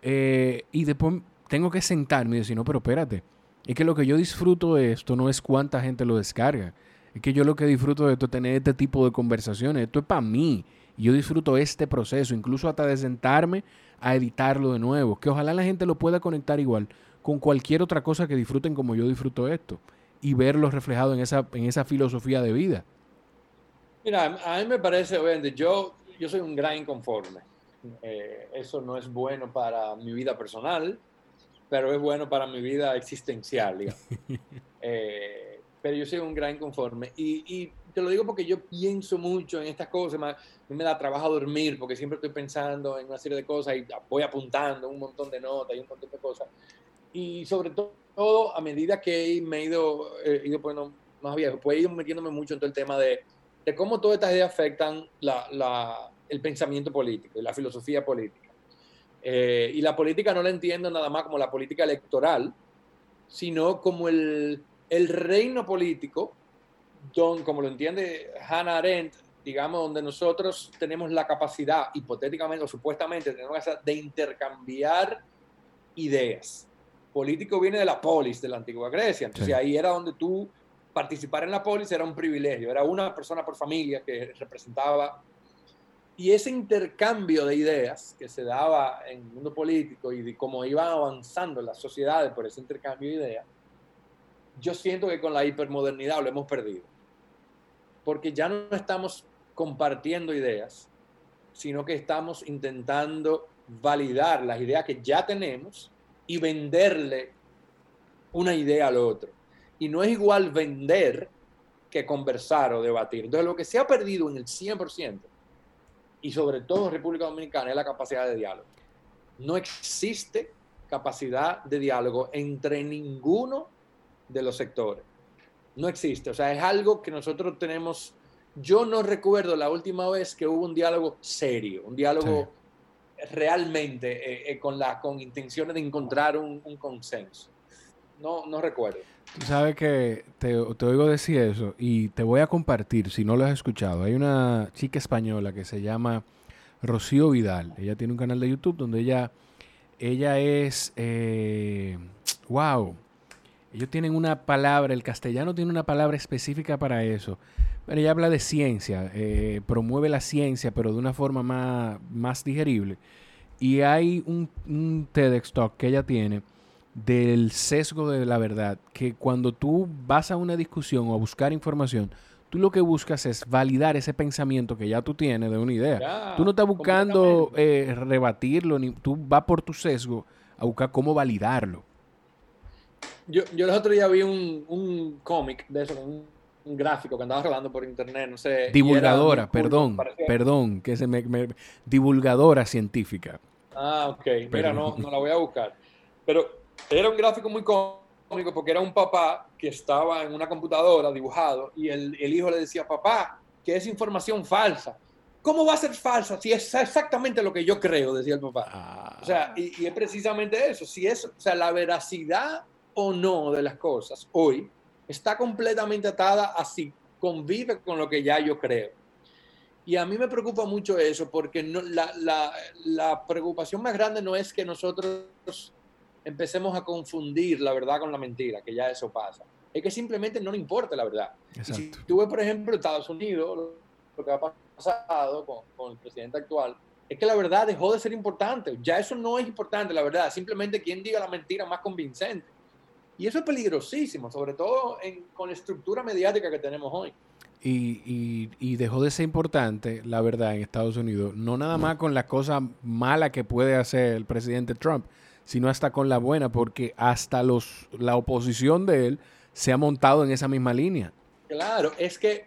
Eh, y después tengo que sentarme y decir, no, pero espérate. Es que lo que yo disfruto de esto no es cuánta gente lo descarga. Es que yo lo que disfruto de esto es tener este tipo de conversaciones. Esto es para mí. Y yo disfruto este proceso, incluso hasta de sentarme a editarlo de nuevo. Que ojalá la gente lo pueda conectar igual con cualquier otra cosa que disfruten como yo disfruto esto. Y verlo reflejado en esa, en esa filosofía de vida. Mira, a mí me parece, obviamente, yo, yo soy un gran inconforme. Eh, eso no es bueno para mi vida personal, pero es bueno para mi vida existencial. eh, pero yo soy un gran inconforme. Y, y, te lo digo porque yo pienso mucho en estas cosas. a mí me da trabajo dormir porque siempre estoy pensando en una serie de cosas y voy apuntando un montón de notas y un montón de cosas. Y sobre todo, a medida que me he ido, eh, ido poniendo más viejo, pues he ido metiéndome mucho en todo el tema de, de cómo todas estas ideas afectan la, la, el pensamiento político y la filosofía política. Eh, y la política no la entiendo nada más como la política electoral, sino como el, el reino político, don, como lo entiende Hannah Arendt, digamos, donde nosotros tenemos la capacidad, hipotéticamente o supuestamente, de intercambiar ideas. Político viene de la polis de la antigua Grecia, entonces ahí era donde tú participar en la polis era un privilegio, era una persona por familia que representaba. Y ese intercambio de ideas que se daba en el mundo político y de cómo iban avanzando las sociedades por ese intercambio de ideas, yo siento que con la hipermodernidad lo hemos perdido. Porque ya no estamos compartiendo ideas, sino que estamos intentando validar las ideas que ya tenemos y venderle una idea al otro. Y no es igual vender que conversar o debatir. Entonces, lo que se ha perdido en el 100%, y sobre todo en República Dominicana, es la capacidad de diálogo. No existe capacidad de diálogo entre ninguno de los sectores. No existe. O sea, es algo que nosotros tenemos. Yo no recuerdo la última vez que hubo un diálogo serio, un diálogo realmente eh, eh, con, la, con intenciones de encontrar un, un consenso. No, no recuerdo. Tú sabes que te, te, oigo decir eso y te voy a compartir, si no lo has escuchado. Hay una chica española que se llama Rocío Vidal. Ella tiene un canal de YouTube donde ella, ella es, eh, wow, ellos tienen una palabra, el castellano tiene una palabra específica para eso. Pero ella habla de ciencia, eh, promueve la ciencia, pero de una forma más, más digerible. Y hay un, un TEDx Talk que ella tiene del sesgo de la verdad, que cuando tú vas a una discusión o a buscar información, tú lo que buscas es validar ese pensamiento que ya tú tienes de una idea. tú no estás buscando eh, rebatirlo, ni tú vas por tu sesgo a buscar cómo validarlo. Yo, yo el otro día vi un, un cómic de eso, un, un, gráfico que andaba rodando por internet, no sé. Divulgadora, perdón, perdón, que se me, divulgadora científica. Ah, ok. Mira, no, no la voy a buscar. Pero era un gráfico muy cómico porque era un papá que estaba en una computadora dibujado y el, el hijo le decía, papá, que es información falsa. ¿Cómo va a ser falsa si es exactamente lo que yo creo? Decía el papá. O sea, y, y, es precisamente eso. Si es, o sea, la veracidad o no de las cosas hoy está completamente atada a si convive con lo que ya yo creo. Y a mí me preocupa mucho eso porque no, la, la, la preocupación más grande no es que nosotros empecemos a confundir la verdad con la mentira, que ya eso pasa. Es que simplemente no le importa la verdad. si tú ves, por ejemplo, Estados Unidos, lo que ha pasado con, con, el presidente actual, es que la verdad dejó de ser importante. Ya eso no es importante, la verdad. Simplemente quien diga la mentira más convincente. Y eso es peligrosísimo, sobre todo en, con la estructura mediática que tenemos hoy. Y, y, y, dejó de ser importante, la verdad, en Estados Unidos, no nada más con la cosa mala que puede hacer el presidente Trump, sino hasta con la buena, porque hasta los, la oposición de él se ha montado en esa misma línea. Claro, es que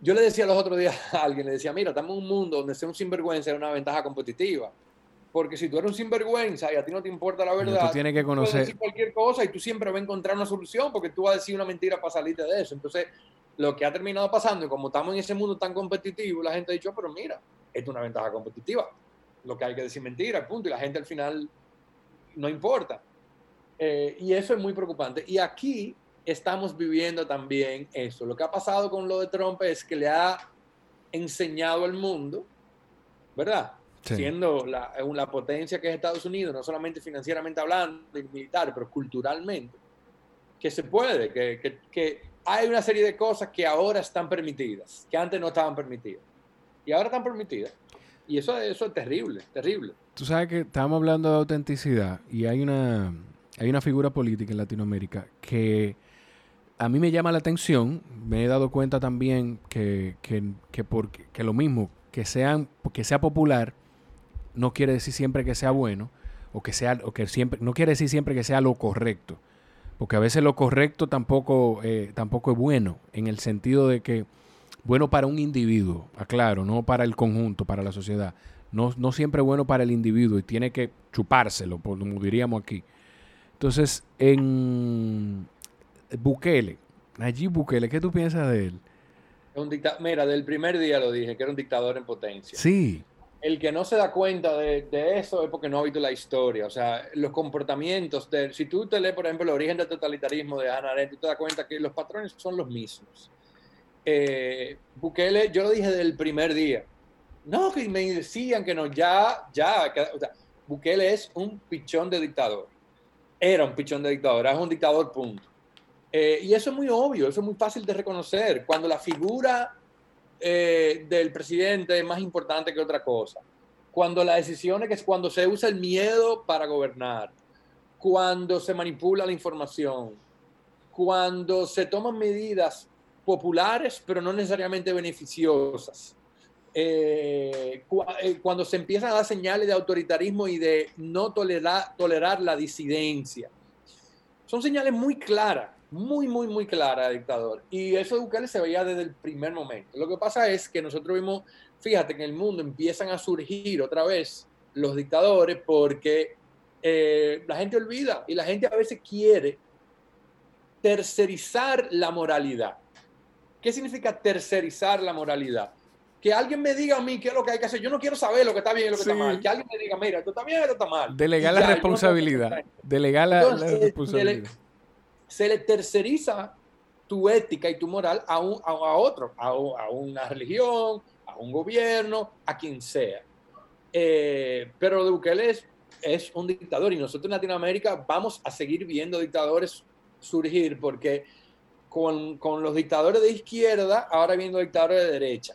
yo le decía los otros días a alguien, le decía, mira, estamos en un mundo donde ser un sinvergüenza es una ventaja competitiva. Porque si tú eres un sinvergüenza y a ti no te importa la verdad, tú tienes que conocer puedes decir cualquier cosa y tú siempre vas a encontrar una solución porque tú vas a decir una mentira para salirte de eso. Entonces, lo que ha terminado pasando, y como estamos en ese mundo tan competitivo, la gente ha dicho, pero mira, esto es una ventaja competitiva. Lo que hay que decir mentira, punto. Y la gente al final no importa. Eh, y eso es muy preocupante. Y aquí estamos viviendo también eso. Lo que ha pasado con lo de Trump es que le ha enseñado al mundo, ¿verdad? Sí. Siendo la, la, potencia que es Estados Unidos, no solamente financieramente hablando y militar, pero culturalmente, que se puede, que, que, que hay una serie de cosas que ahora están permitidas, que antes no estaban permitidas. Y ahora están permitidas. Y eso, eso es terrible, terrible. Tú sabes que estamos hablando de autenticidad y hay una, hay una figura política en Latinoamérica que a mí me llama la atención. Me he dado cuenta también que, que, que, porque, que lo mismo, que, sean, que sea popular, no quiere decir siempre que sea bueno, o que sea, o que siempre, no quiere decir siempre que sea lo correcto. Porque a veces lo correcto tampoco, eh, tampoco es bueno, en el sentido de que bueno para un individuo, aclaro, no para el conjunto, para la sociedad no, no siempre es bueno para el individuo y tiene que chupárselo, como diríamos aquí. Entonces, en Bukele, allí Bukele, ¿qué tú piensas de él? Un Mira, del primer día lo dije, que era un dictador en potencia. Sí. el que no se da cuenta de, eso es porque no ha visto la historia. O sea, los comportamientos, de, si tú te lees, por ejemplo, el origen del totalitarismo de Hannah Arendt, tú te das cuenta que los patrones son los mismos. Eh, Bukele, yo lo dije del primer día. No, que me decían que no, ya, ya. Bukele es un pichón de dictador. Era un pichón de dictador, es un dictador, punto. Eh, y eso es muy obvio, eso es muy fácil de reconocer. Cuando la figura eh, del presidente es más importante que otra cosa. Cuando la decisión es que es cuando se usa el miedo para gobernar, cuando se manipula la información, cuando se toman medidas populares pero no necesariamente beneficiosas, eh, eh, cuando se empiezan a dar señales de autoritarismo y de no tolerar, la disidencia. Son señales muy claras muy, muy, muy clara, dictador. Y eso de Bukele se veía desde el primer momento. Lo que pasa es que nosotros vimos, fíjate, en el mundo empiezan a surgir otra vez los dictadores porque eh, la gente olvida y la gente a veces quiere tercerizar la moralidad. ¿Qué significa tercerizar la moralidad? Que alguien me diga a mí qué es lo que hay que hacer. Yo no quiero saber lo que está bien y lo que está mal. Que alguien me diga, mira, esto está bien, esto está mal. Delegar la responsabilidad. Delegar la, responsabilidad se le terceriza tu ética y tu moral a, un, a, otro, a, una religión, a un gobierno, a quien sea. Eh, pero Bukele es, es un dictador y nosotros en Latinoamérica vamos a seguir viendo dictadores surgir porque con, con los dictadores de izquierda, ahora viendo dictadores de derecha,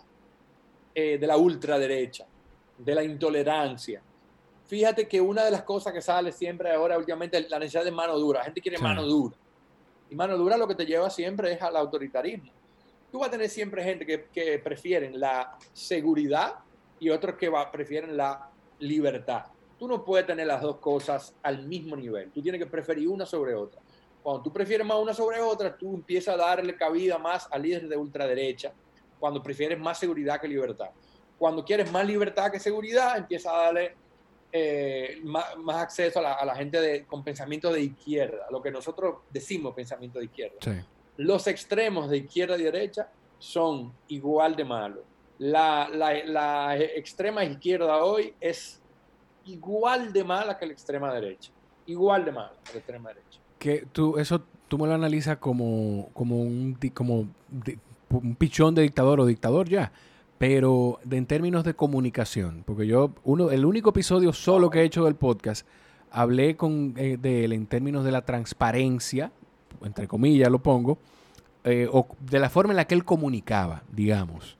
eh, de la ultraderecha, de la intolerancia. Fíjate que una de las cosas que sale siempre ahora últimamente es la necesidad de mano dura. La gente quiere mano dura. Y mano dura lo que te lleva siempre es al autoritarismo. Tú vas a tener siempre gente que, que prefieren la seguridad y otros que va, prefieren la libertad. Tú no puedes tener las dos cosas al mismo nivel. Tú tienes que preferir una sobre otra. Cuando tú prefieres más una sobre otra, tú empiezas a darle cabida más a líderes de ultraderecha. Cuando prefieres más seguridad que libertad. Cuando quieres más libertad que seguridad, empiezas a darle eh, más, acceso a la, gente de, con pensamiento de izquierda, lo que nosotros decimos pensamiento de izquierda. Los extremos de izquierda y derecha son igual de malos. La, la, extrema izquierda hoy es igual de mala que la extrema derecha. Igual de mala que la extrema derecha. Que tú, eso tú me lo analizas como, como, un, como un pichón de dictador o dictador ya pero en términos de comunicación, porque yo, uno, el único episodio solo que he hecho del podcast, hablé con, eh, de él en términos de la transparencia, entre comillas lo pongo, eh, o de la forma en la que él comunicaba, digamos.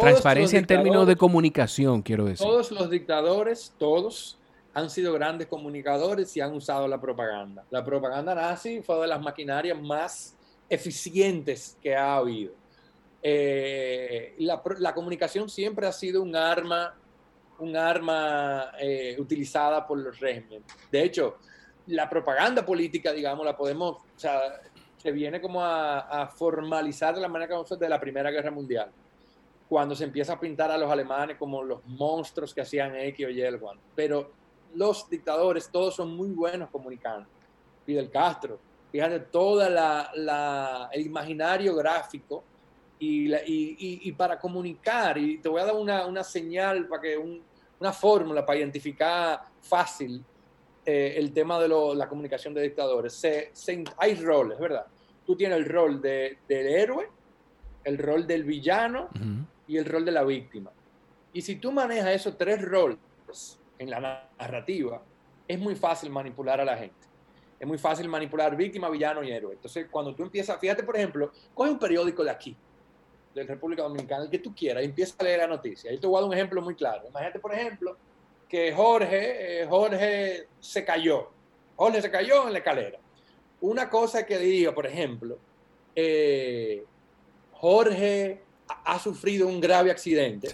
transparencia en términos de comunicación, quiero decir. Todos los dictadores, todos, han sido grandes comunicadores y han usado la propaganda. La propaganda nazi fue de las maquinarias más eficientes que ha habido. Eh, la, comunicación siempre ha sido un arma, un arma eh, utilizada por los regímenes. De hecho, la propaganda política, digamos, la podemos, o sea, se viene como a, formalizar de la manera que vamos de la Primera Guerra Mundial, cuando se empieza a pintar a los alemanes como los monstruos que hacían X o Y, el Pero los dictadores, todos son muy buenos comunicando. Fidel Castro, fíjate, todo la, el imaginario gráfico y, para comunicar, y te voy a dar una, señal, para que una fórmula para identificar fácil eh, el tema de la comunicación de dictadores. hay roles, ¿verdad? Tú tienes el rol de, del héroe, el rol del villano y el rol de la víctima. Y si tú manejas esos tres roles en la narrativa, es muy fácil manipular a la gente. Es muy fácil manipular víctima, villano y héroe. Entonces, cuando tú empiezas, fíjate, por ejemplo, coge un periódico de aquí, de República Dominicana, el que tú quieras, y empieza a leer la noticia. Ahí te voy a dar un ejemplo muy claro. Imagínate, por ejemplo, que Jorge, eh, Jorge se cayó. Jorge se cayó en la escalera. Una cosa que diga, por ejemplo, eh, Jorge ha, sufrido un grave accidente.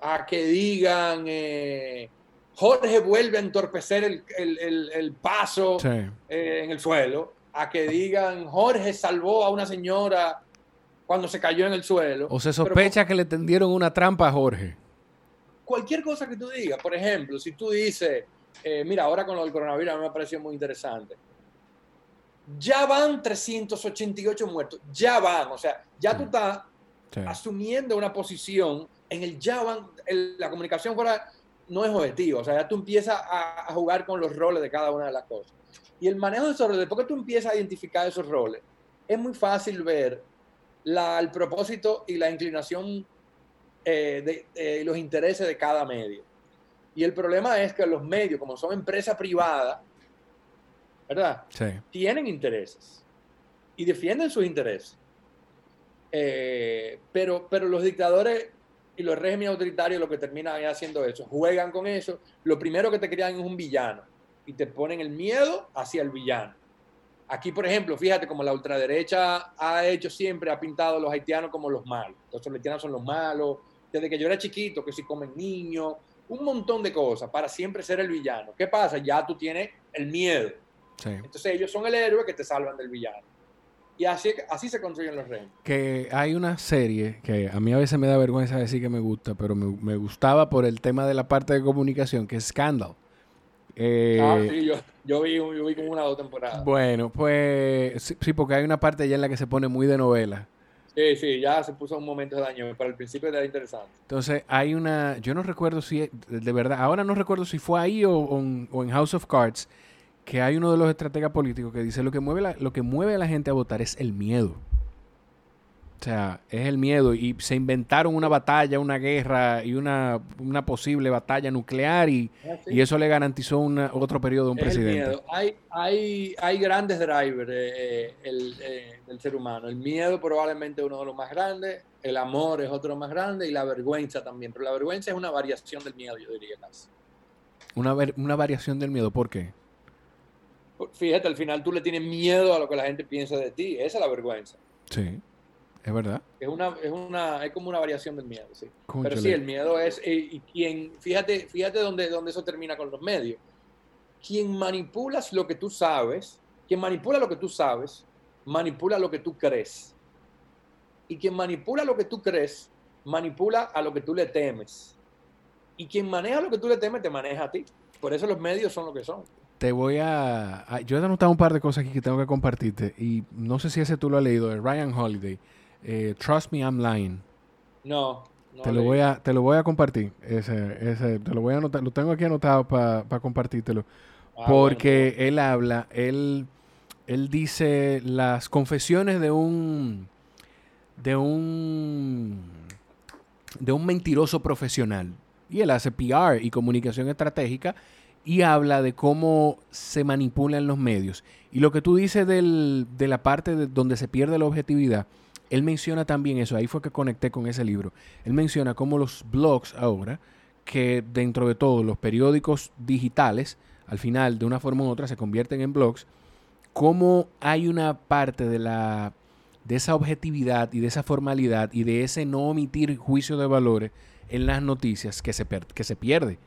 A que digan, eh, Jorge vuelve a entorpecer el, paso en el suelo. A que digan, Jorge salvó a una señora cuando se cayó en el suelo. O se sospecha que le tendieron una trampa a Jorge. Cualquier cosa que tú digas, por ejemplo, si tú dices, eh, mira, ahora con lo del coronavirus a mí me pareció muy interesante. Ya van 388 muertos, ya van, o sea, ya tú estás asumiendo una posición en el ya la comunicación fuera no es objetivo, o sea, ya tú empiezas a, a, jugar con los roles de cada una de las cosas. Y el manejo de esos roles, después que tú empiezas a identificar esos roles, es muy fácil ver la, el propósito y la inclinación eh, de, los intereses de cada medio. Y el problema es que los medios, como son empresas privadas, ¿verdad? Tienen intereses y defienden sus intereses. Eh, pero, pero los dictadores y los regímenes autoritarios lo que terminan haciendo eso, juegan con eso. Lo primero que te crean es un villano y te ponen el miedo hacia el villano. Aquí, por ejemplo, fíjate como la ultraderecha ha hecho siempre, ha pintado a los haitianos como los malos. Los haitianos son los malos. Desde que yo era chiquito, que si comen niños, un montón de cosas para siempre ser el villano. ¿Qué pasa? Ya tú tienes el miedo. Entonces ellos son el héroe que te salvan del villano. Y así, así se construyen los reinos. Que hay una serie que a mí a veces me da vergüenza decir que me gusta, pero me, me gustaba por el tema de la parte de comunicación, que es Scandal. Eh, ah, sí, yo, yo, vi, yo vi como una o dos temporadas. Bueno, pues sí, porque hay una parte ya en la que se pone muy de novela. Sí, sí, ya se puso un momento de daño, pero al principio era interesante. Entonces, hay una, yo no recuerdo si, de verdad, ahora no recuerdo si fue ahí o, o, en House of Cards, que hay uno de los estrategas políticos que dice lo que mueve lo que mueve a la gente a votar es el miedo. O sea, es el miedo. Y se inventaron una batalla, una guerra y una, una posible batalla nuclear y, ah, y eso le garantizó una, otro periodo a un presidente. Hay, hay, hay grandes drivers eh, el, eh, del ser humano. El miedo probablemente es uno de los más grandes, el amor es otro más grande y la vergüenza también. Pero la vergüenza es una variación del miedo, yo diría casi. Una, una variación del miedo, ¿por qué? Fíjate, al final tú le tienes miedo a lo que la gente piensa de ti. Esa es la vergüenza. Sí. Es verdad. Es una, es una, es como una variación del miedo, sí. Pero sí, el miedo es, eh, y quien, fíjate, fíjate dónde, dónde eso termina con los medios. Quien manipulas lo que tú sabes, quien manipula lo que tú sabes, manipula lo que tú crees. Y quien manipula lo que tú crees, manipula a lo que tú le temes. Y quien maneja lo que tú le temes, te maneja a ti. Por eso los medios son lo que son. Te voy a... Yo he anotado un par de cosas aquí que tengo que compartirte. Y no sé si ese tú lo has leído, de Ryan Holiday. Eh, Trust Me, I'm Lying. No. te, lo voy a, te lo voy a compartir. Ese, ese, te lo voy a anotar. Lo tengo aquí anotado para compartírtelo. Ah, porque él habla, él, él dice las confesiones de un. de un. de un mentiroso profesional. Y él hace PR y comunicación estratégica y habla de cómo se manipulan los medios. Y lo que tú dices del, de la parte de donde se pierde la objetividad él menciona también eso, ahí fue que conecté con ese libro. Él menciona cómo los blogs ahora, que dentro de todo los periódicos digitales, al final, de una forma u otra, se convierten en blogs, cómo hay una parte de la de esa objetividad y de esa formalidad y de ese no omitir juicio de valores en las noticias que se, que se pierde.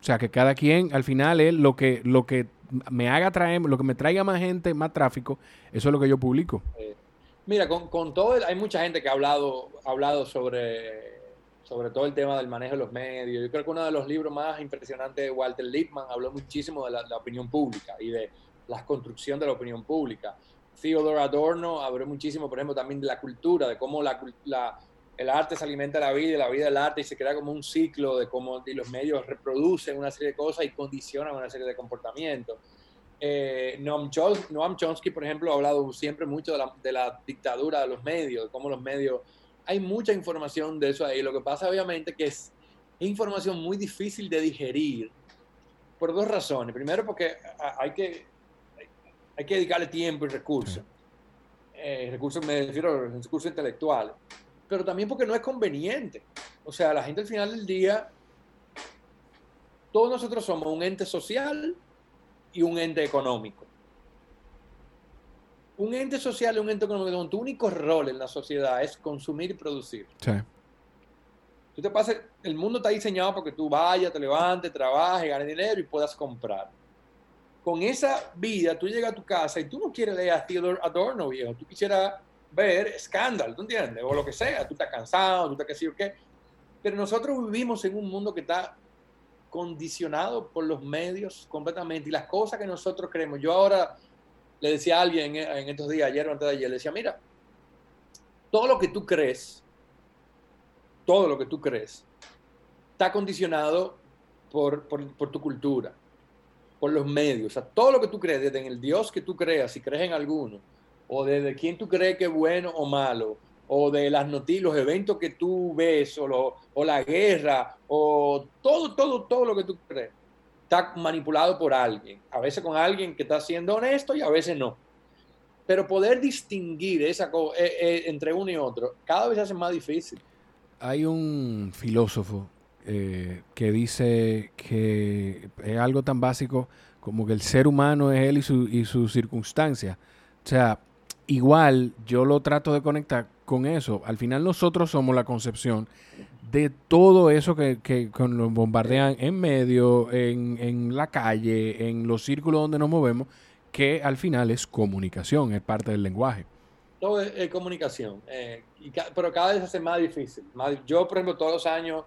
O sea, que cada quien, al final, es lo que, lo que me haga traer, lo que me traiga más gente, más tráfico, eso es lo que yo publico. Mira, con, con todo, hay mucha gente que ha hablado, ha hablado sobre, sobre todo el tema del manejo de los medios. Yo creo que uno de los libros más impresionantes de Walter Lippmann habló muchísimo de la, opinión pública y de la construcción de la opinión pública. Theodore Adorno habló muchísimo, por ejemplo, también de la cultura, de cómo la, la, el arte se alimenta de la vida y la vida del arte y se crea como un ciclo de cómo los medios reproducen una serie de cosas y condicionan una serie de comportamientos. Eh, Noam, Chomsky, por ejemplo, ha hablado siempre mucho de la, dictadura de los medios, de cómo los medios... Hay mucha información de eso ahí. Lo que pasa, obviamente, que es información muy difícil de digerir por dos razones. Primero, porque hay que, hay que dedicarle tiempo y recursos. Eh, recursos, me refiero a recursos intelectuales. Pero también porque no es conveniente. O sea, la gente al final del día, todos nosotros somos un ente social y un ente económico. Un ente social y un ente económico donde tu único rol en la sociedad es consumir y producir. Sí. Tú te pasas, el mundo está diseñado para que tú vayas, te levantes, trabajes, ganes dinero y puedas comprar. Con esa vida, tú llegas a tu casa y tú no quieres leer a Theodore Adorno, viejo. Tú quisieras ver escándalo, ¿tú entiendes? O lo que sea. Tú estás cansado, tú estás que sí o qué. Pero nosotros vivimos en un mundo que está condicionado por los medios completamente y las cosas que nosotros creemos. Yo ahora le decía a alguien en estos días, ayer o antes de ayer, le decía, mira, todo lo que tú crees todo lo que tú crees, está condicionado por, por, tu cultura, por los medios. O todo lo que tú crees, desde en el Dios que tú creas, si crees en alguno, o desde quién tú crees que es bueno o malo, o de las noticias, los eventos que tú ves, o, la guerra, o todo, todo, todo lo que tú crees, está manipulado por alguien. A veces con alguien que está siendo honesto y a veces no. Pero poder distinguir esa eh, eh, entre uno y otro cada vez se hace más difícil. Hay un filósofo eh, que dice que es algo tan básico como que el ser humano es él y su, y su circunstancia. O sea, igual yo lo trato de conectar con eso. Al final nosotros somos la concepción de todo eso que, que, nos bombardean en medio, en, en, la calle, en los círculos donde nos movemos, que al final es comunicación, es parte del lenguaje. Todo es, comunicación, eh, pero cada vez se hace más difícil. yo, por ejemplo, todos los años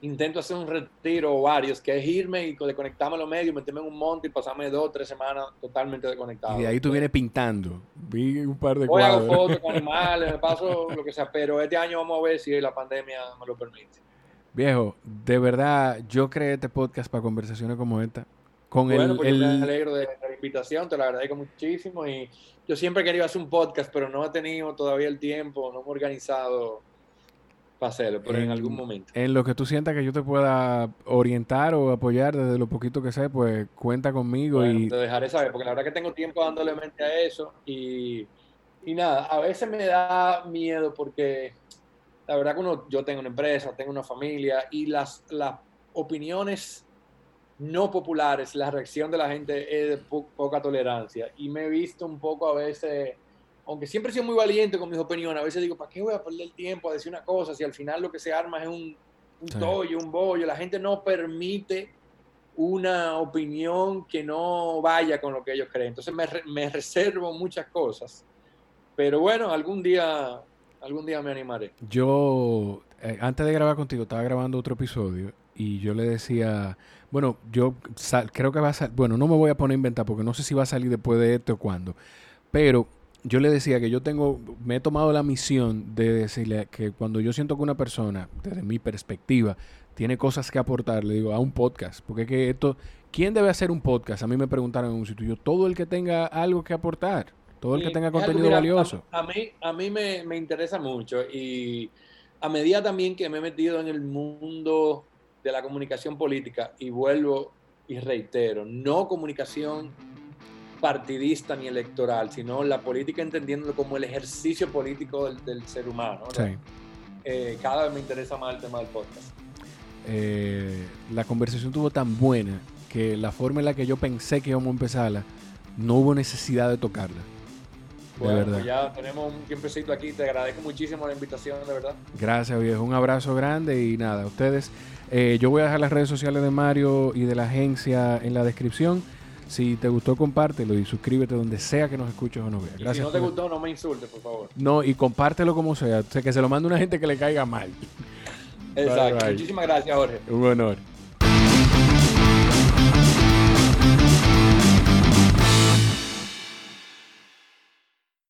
intento hacer un retiro o varios, que es irme y desconectarme a los medios, meterme en un monte y pasarme dos o tres semanas totalmente desconectado. Y de ahí tú vienes pintando. Vi un par de Voy a hago fotos con animales, me paso lo que sea, pero este año vamos a ver si la pandemia me lo permite. Viejo, de verdad, yo creé este podcast para conversaciones como esta. Con bueno, pues me alegro de la invitación, te lo agradezco muchísimo y yo siempre he querido hacer un podcast, pero no he tenido todavía el tiempo, no me he organizado para hacerlo, pero en, algún momento. En lo que tú sientas que yo te pueda orientar o apoyar desde lo poquito que sé, pues cuenta conmigo y... Te dejaré saber, porque la verdad que tengo tiempo dándole mente a eso y, y nada, a veces me da miedo porque la verdad que uno, yo tengo una empresa, tengo una familia y las, las opiniones no populares, la reacción de la gente es de poca tolerancia y me he visto un poco a veces aunque siempre he sido muy valiente con mis opiniones, a veces digo, ¿para qué voy a perder el tiempo a decir una cosa si al final lo que se arma es un, un tollo, un bollo? La gente no permite una opinión que no vaya con lo que ellos creen. Entonces me, me reservo muchas cosas. Pero bueno, algún día, algún día me animaré. Yo, eh, antes de grabar contigo, estaba grabando otro episodio y yo le decía, bueno, yo creo que va a salir, bueno, no me voy a poner a inventar porque no sé si va a salir después de este o cuándo, pero yo le decía que yo tengo, me he tomado la misión de decirle que cuando yo siento que una persona, desde mi perspectiva, tiene cosas que aportar, le digo, a un podcast. Porque que esto, ¿quién debe hacer un podcast? A mí me preguntaron en un sitio, yo, todo el que tenga algo que aportar, todo el que tenga contenido valioso. A, mí, a mí me, me interesa mucho y a medida también que me he metido en el mundo de la comunicación política y vuelvo y reitero, no comunicación partidista ni electoral, sino la política entendiéndolo como el ejercicio político del, ser humano. Eh, cada vez me interesa más el tema del podcast. Eh, la conversación tuvo tan buena que la forma en la que yo pensé que íbamos a empezarla, no hubo necesidad de tocarla. Bueno, de verdad. Pues ya tenemos un tiempecito aquí. Te agradezco muchísimo la invitación, de verdad. Gracias, viejo. Un abrazo grande y nada, ustedes. Eh, yo voy a dejar las redes sociales de Mario y de la agencia en la descripción. Si te gustó, compártelo y suscríbete donde sea que nos escuches o nos veas. Gracias. si no te gustó, no me insultes, por favor. No, y compártelo como sea. O sea, que se lo mande una gente que le caiga mal. Exacto. Muchísimas gracias, Jorge. Un honor.